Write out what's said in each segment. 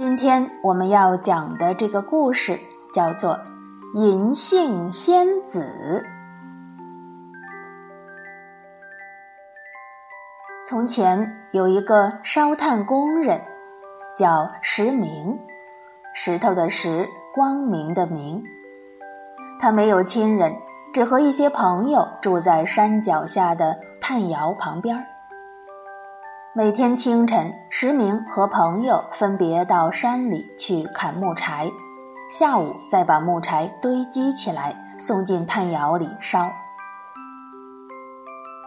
今天我们要讲的这个故事叫做《银杏仙子》。从前有一个烧炭工人，叫石明，石头的石，光明的明。他没有亲人，只和一些朋友住在山脚下的炭窑旁边。每天清晨，石明和朋友分别到山里去砍木柴，下午再把木柴堆积起来，送进炭窑里烧。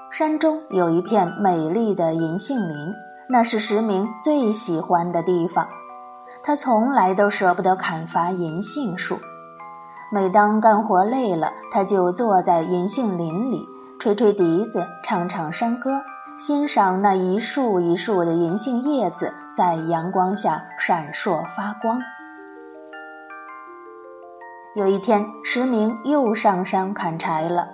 山中有一片美丽的银杏林，那是石明最喜欢的地方。他从来都舍不得砍伐银杏树，每当干活累了，他就坐在银杏林里，吹吹笛子，唱唱山歌。欣赏那一束一束的银杏叶子在阳光下闪烁发光。有一天，石明又上山砍柴了。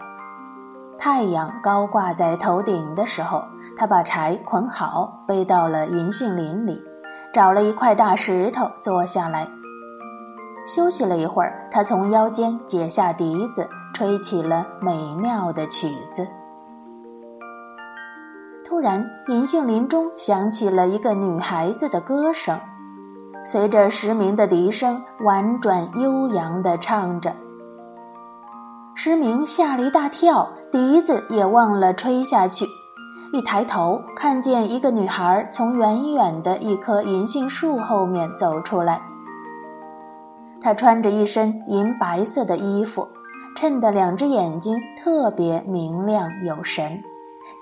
太阳高挂在头顶的时候，他把柴捆好，背到了银杏林里，找了一块大石头坐下来，休息了一会儿。他从腰间解下笛子，吹起了美妙的曲子。突然，银杏林中响起了一个女孩子的歌声，随着石明的笛声，婉转悠扬地唱着。石明吓了一大跳，笛子也忘了吹下去。一抬头，看见一个女孩从远远的一棵银杏树后面走出来。她穿着一身银白色的衣服，衬得两只眼睛特别明亮有神。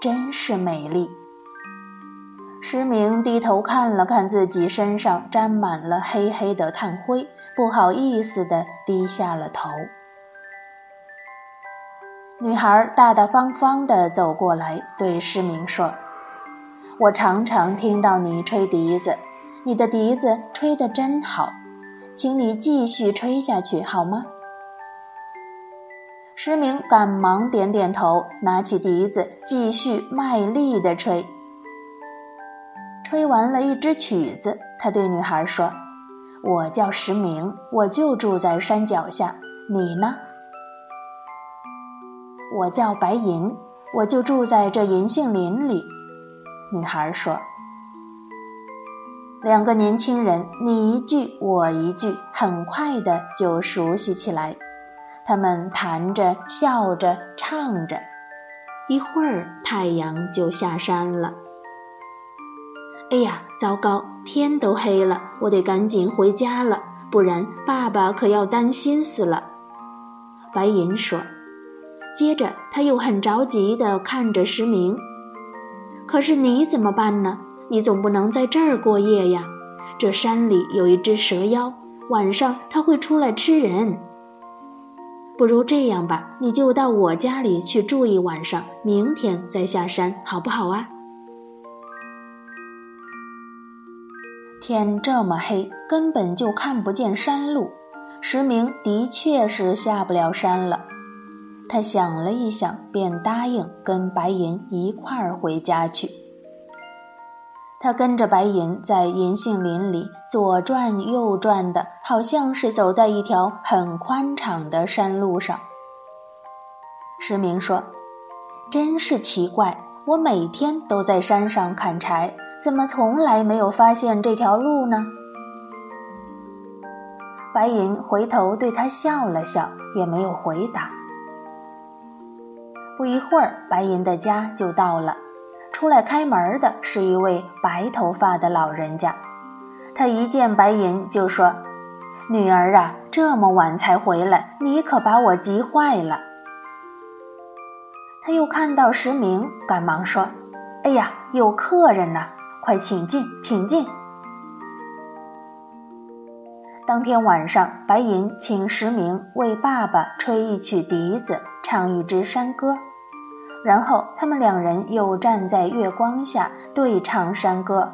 真是美丽。石明低头看了看自己身上沾满了黑黑的炭灰，不好意思地低下了头。女孩大大方方地走过来，对石明说：“我常常听到你吹笛子，你的笛子吹得真好，请你继续吹下去好吗？”石明赶忙点点头，拿起笛子继续卖力地吹。吹完了一支曲子，他对女孩说：“我叫石明，我就住在山脚下。你呢？”“我叫白银，我就住在这银杏林里。”女孩说。两个年轻人你一句我一句，很快的就熟悉起来。他们谈着、笑着、唱着，一会儿太阳就下山了。哎呀，糟糕，天都黑了，我得赶紧回家了，不然爸爸可要担心死了。白银说。接着他又很着急地看着石明：“可是你怎么办呢？你总不能在这儿过夜呀？这山里有一只蛇妖，晚上它会出来吃人。”不如这样吧，你就到我家里去住一晚上，明天再下山，好不好啊？天这么黑，根本就看不见山路，石明的确是下不了山了。他想了一想，便答应跟白银一块儿回家去。他跟着白银在银杏林里左转右转的，好像是走在一条很宽敞的山路上。石明说：“真是奇怪，我每天都在山上砍柴，怎么从来没有发现这条路呢？”白银回头对他笑了笑，也没有回答。不一会儿，白银的家就到了。出来开门的是一位白头发的老人家，他一见白银就说：“女儿啊，这么晚才回来，你可把我急坏了。”他又看到石明，赶忙说：“哎呀，有客人呐，快请进，请进。”当天晚上，白银请石明为爸爸吹一曲笛子，唱一支山歌。然后他们两人又站在月光下对唱山歌，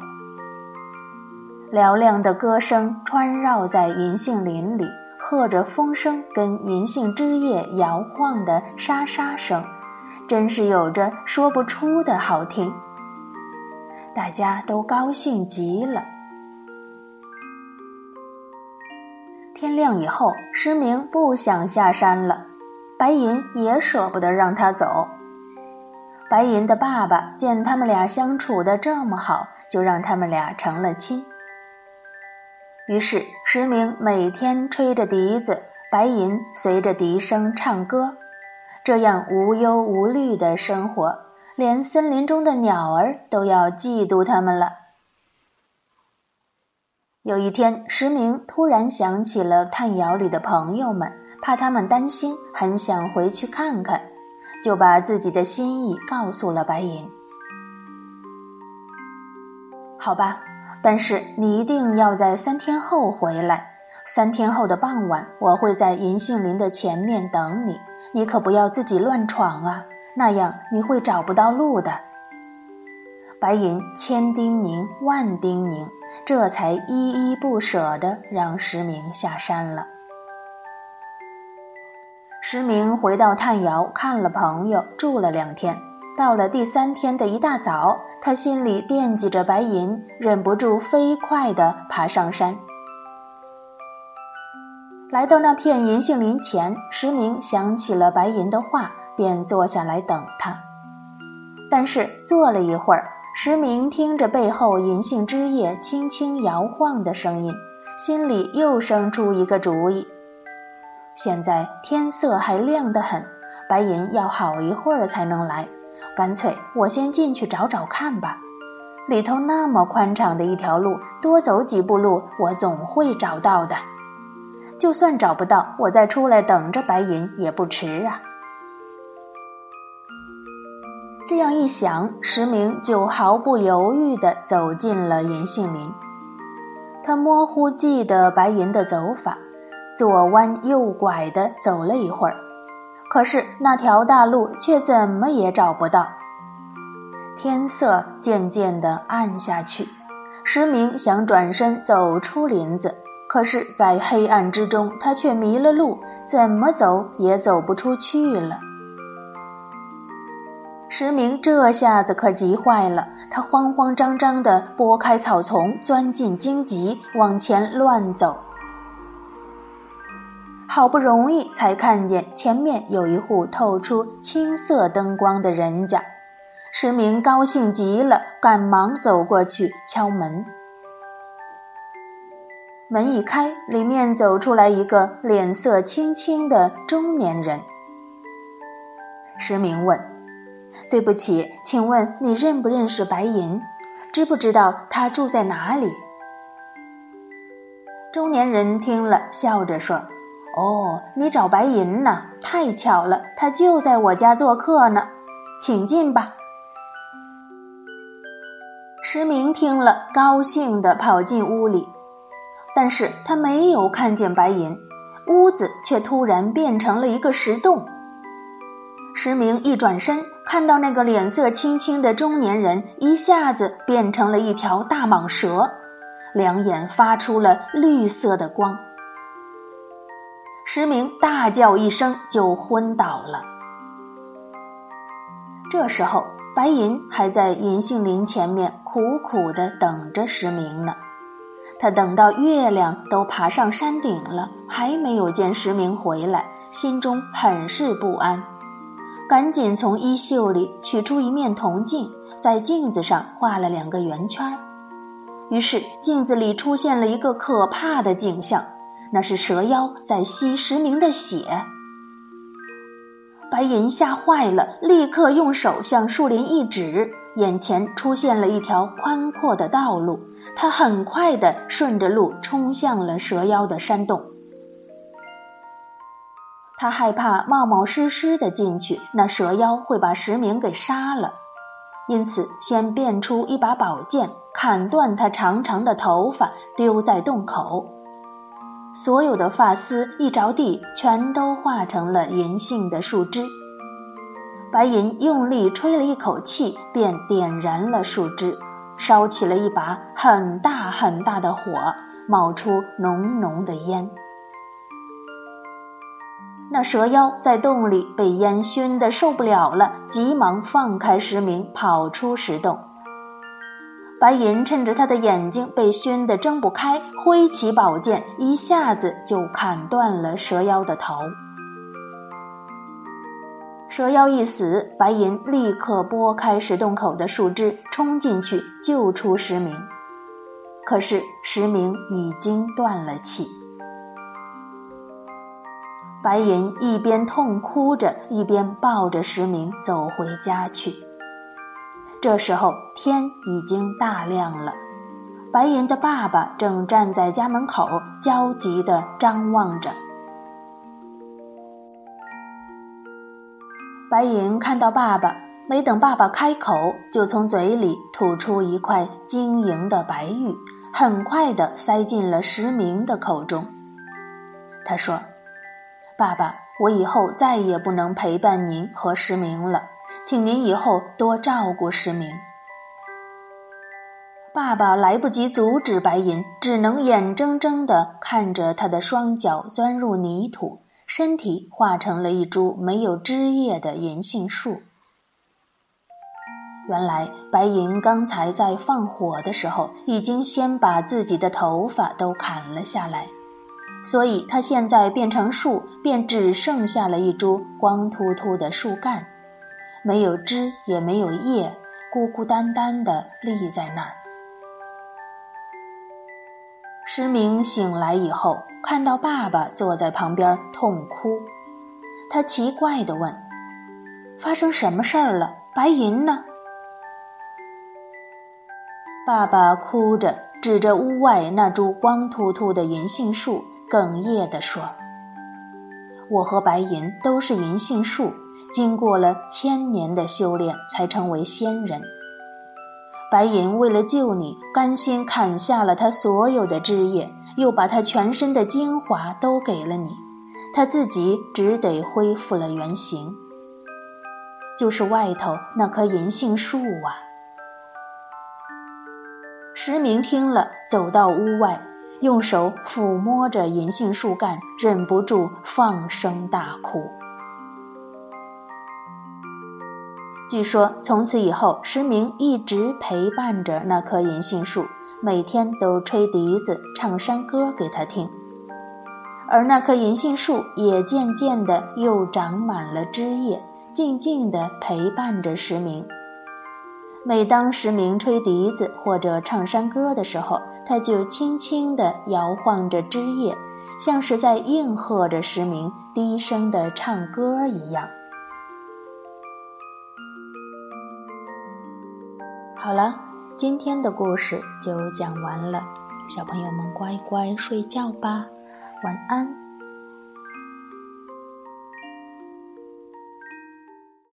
嘹亮的歌声穿绕在银杏林里，和着风声跟银杏枝叶摇晃的沙沙声，真是有着说不出的好听。大家都高兴极了。天亮以后，石明不想下山了，白银也舍不得让他走。白银的爸爸见他们俩相处的这么好，就让他们俩成了亲。于是石明每天吹着笛子，白银随着笛声唱歌，这样无忧无虑的生活，连森林中的鸟儿都要嫉妒他们了。有一天，石明突然想起了炭窑里的朋友们，怕他们担心，很想回去看看。就把自己的心意告诉了白银。好吧，但是你一定要在三天后回来。三天后的傍晚，我会在银杏林的前面等你。你可不要自己乱闯啊，那样你会找不到路的。白银千叮咛万叮咛，这才依依不舍地让石明下山了。石明回到炭窑看了朋友，住了两天。到了第三天的一大早，他心里惦记着白银，忍不住飞快地爬上山。来到那片银杏林前，石明想起了白银的话，便坐下来等他。但是坐了一会儿，石明听着背后银杏枝叶轻轻摇晃的声音，心里又生出一个主意。现在天色还亮得很，白银要好一会儿才能来，干脆我先进去找找看吧。里头那么宽敞的一条路，多走几步路，我总会找到的。就算找不到，我再出来等着白银也不迟啊。这样一想，石明就毫不犹豫地走进了银杏林。他模糊记得白银的走法。左弯右拐的走了一会儿，可是那条大路却怎么也找不到。天色渐渐的暗下去，石明想转身走出林子，可是，在黑暗之中，他却迷了路，怎么走也走不出去了。石明这下子可急坏了，他慌慌张张地拨开草丛，钻进荆棘，往前乱走。好不容易才看见前面有一户透出青色灯光的人家，石明高兴极了，赶忙走过去敲门。门一开，里面走出来一个脸色青青的中年人。石明问：“对不起，请问你认不认识白银？知不知道他住在哪里？”中年人听了，笑着说。哦，你找白银呢？太巧了，他就在我家做客呢，请进吧。石明听了，高兴地跑进屋里，但是他没有看见白银，屋子却突然变成了一个石洞。石明一转身，看到那个脸色青青的中年人，一下子变成了一条大蟒蛇，两眼发出了绿色的光。石明大叫一声，就昏倒了。这时候，白银还在银杏林前面苦苦的等着石明呢。他等到月亮都爬上山顶了，还没有见石明回来，心中很是不安，赶紧从衣袖里取出一面铜镜，在镜子上画了两个圆圈。于是，镜子里出现了一个可怕的景象。那是蛇妖在吸石明的血，白银吓坏了，立刻用手向树林一指，眼前出现了一条宽阔的道路。他很快地顺着路冲向了蛇妖的山洞。他害怕冒冒失失的进去，那蛇妖会把石明给杀了，因此先变出一把宝剑，砍断他长长的头发，丢在洞口。所有的发丝一着地，全都化成了银杏的树枝。白银用力吹了一口气，便点燃了树枝，烧起了一把很大很大的火，冒出浓浓的烟。那蛇妖在洞里被烟熏得受不了了，急忙放开石明，跑出石洞。白银趁着他的眼睛被熏得睁不开，挥起宝剑，一下子就砍断了蛇妖的头。蛇妖一死，白银立刻拨开石洞口的树枝，冲进去救出石明。可是石明已经断了气。白银一边痛哭着，一边抱着石明走回家去。这时候天已经大亮了，白银的爸爸正站在家门口，焦急地张望着。白银看到爸爸，没等爸爸开口，就从嘴里吐出一块晶莹的白玉，很快地塞进了石明的口中。他说：“爸爸，我以后再也不能陪伴您和石明了，请您以后多照顾石明。”爸爸来不及阻止白银，只能眼睁睁地看着他的双脚钻入泥土。身体化成了一株没有枝叶的银杏树。原来白银刚才在放火的时候，已经先把自己的头发都砍了下来，所以他现在变成树，便只剩下了一株光秃秃的树干，没有枝也没有叶，孤孤单单的立在那儿。石明醒来以后，看到爸爸坐在旁边痛哭，他奇怪地问：“发生什么事儿了？白银呢？”爸爸哭着指着屋外那株光秃秃的银杏树，哽咽地说：“我和白银都是银杏树，经过了千年的修炼，才成为仙人。”白银为了救你，甘心砍下了他所有的枝叶，又把他全身的精华都给了你，他自己只得恢复了原形。就是外头那棵银杏树啊！石明听了，走到屋外，用手抚摸着银杏树干，忍不住放声大哭。据说从此以后，石明一直陪伴着那棵银杏树，每天都吹笛子、唱山歌给他听。而那棵银杏树也渐渐的又长满了枝叶，静静地陪伴着石明。每当石明吹笛子或者唱山歌的时候，他就轻轻地摇晃着枝叶，像是在应和着石明低声的唱歌一样。好了，今天的故事就讲完了，小朋友们乖乖睡觉吧，晚安。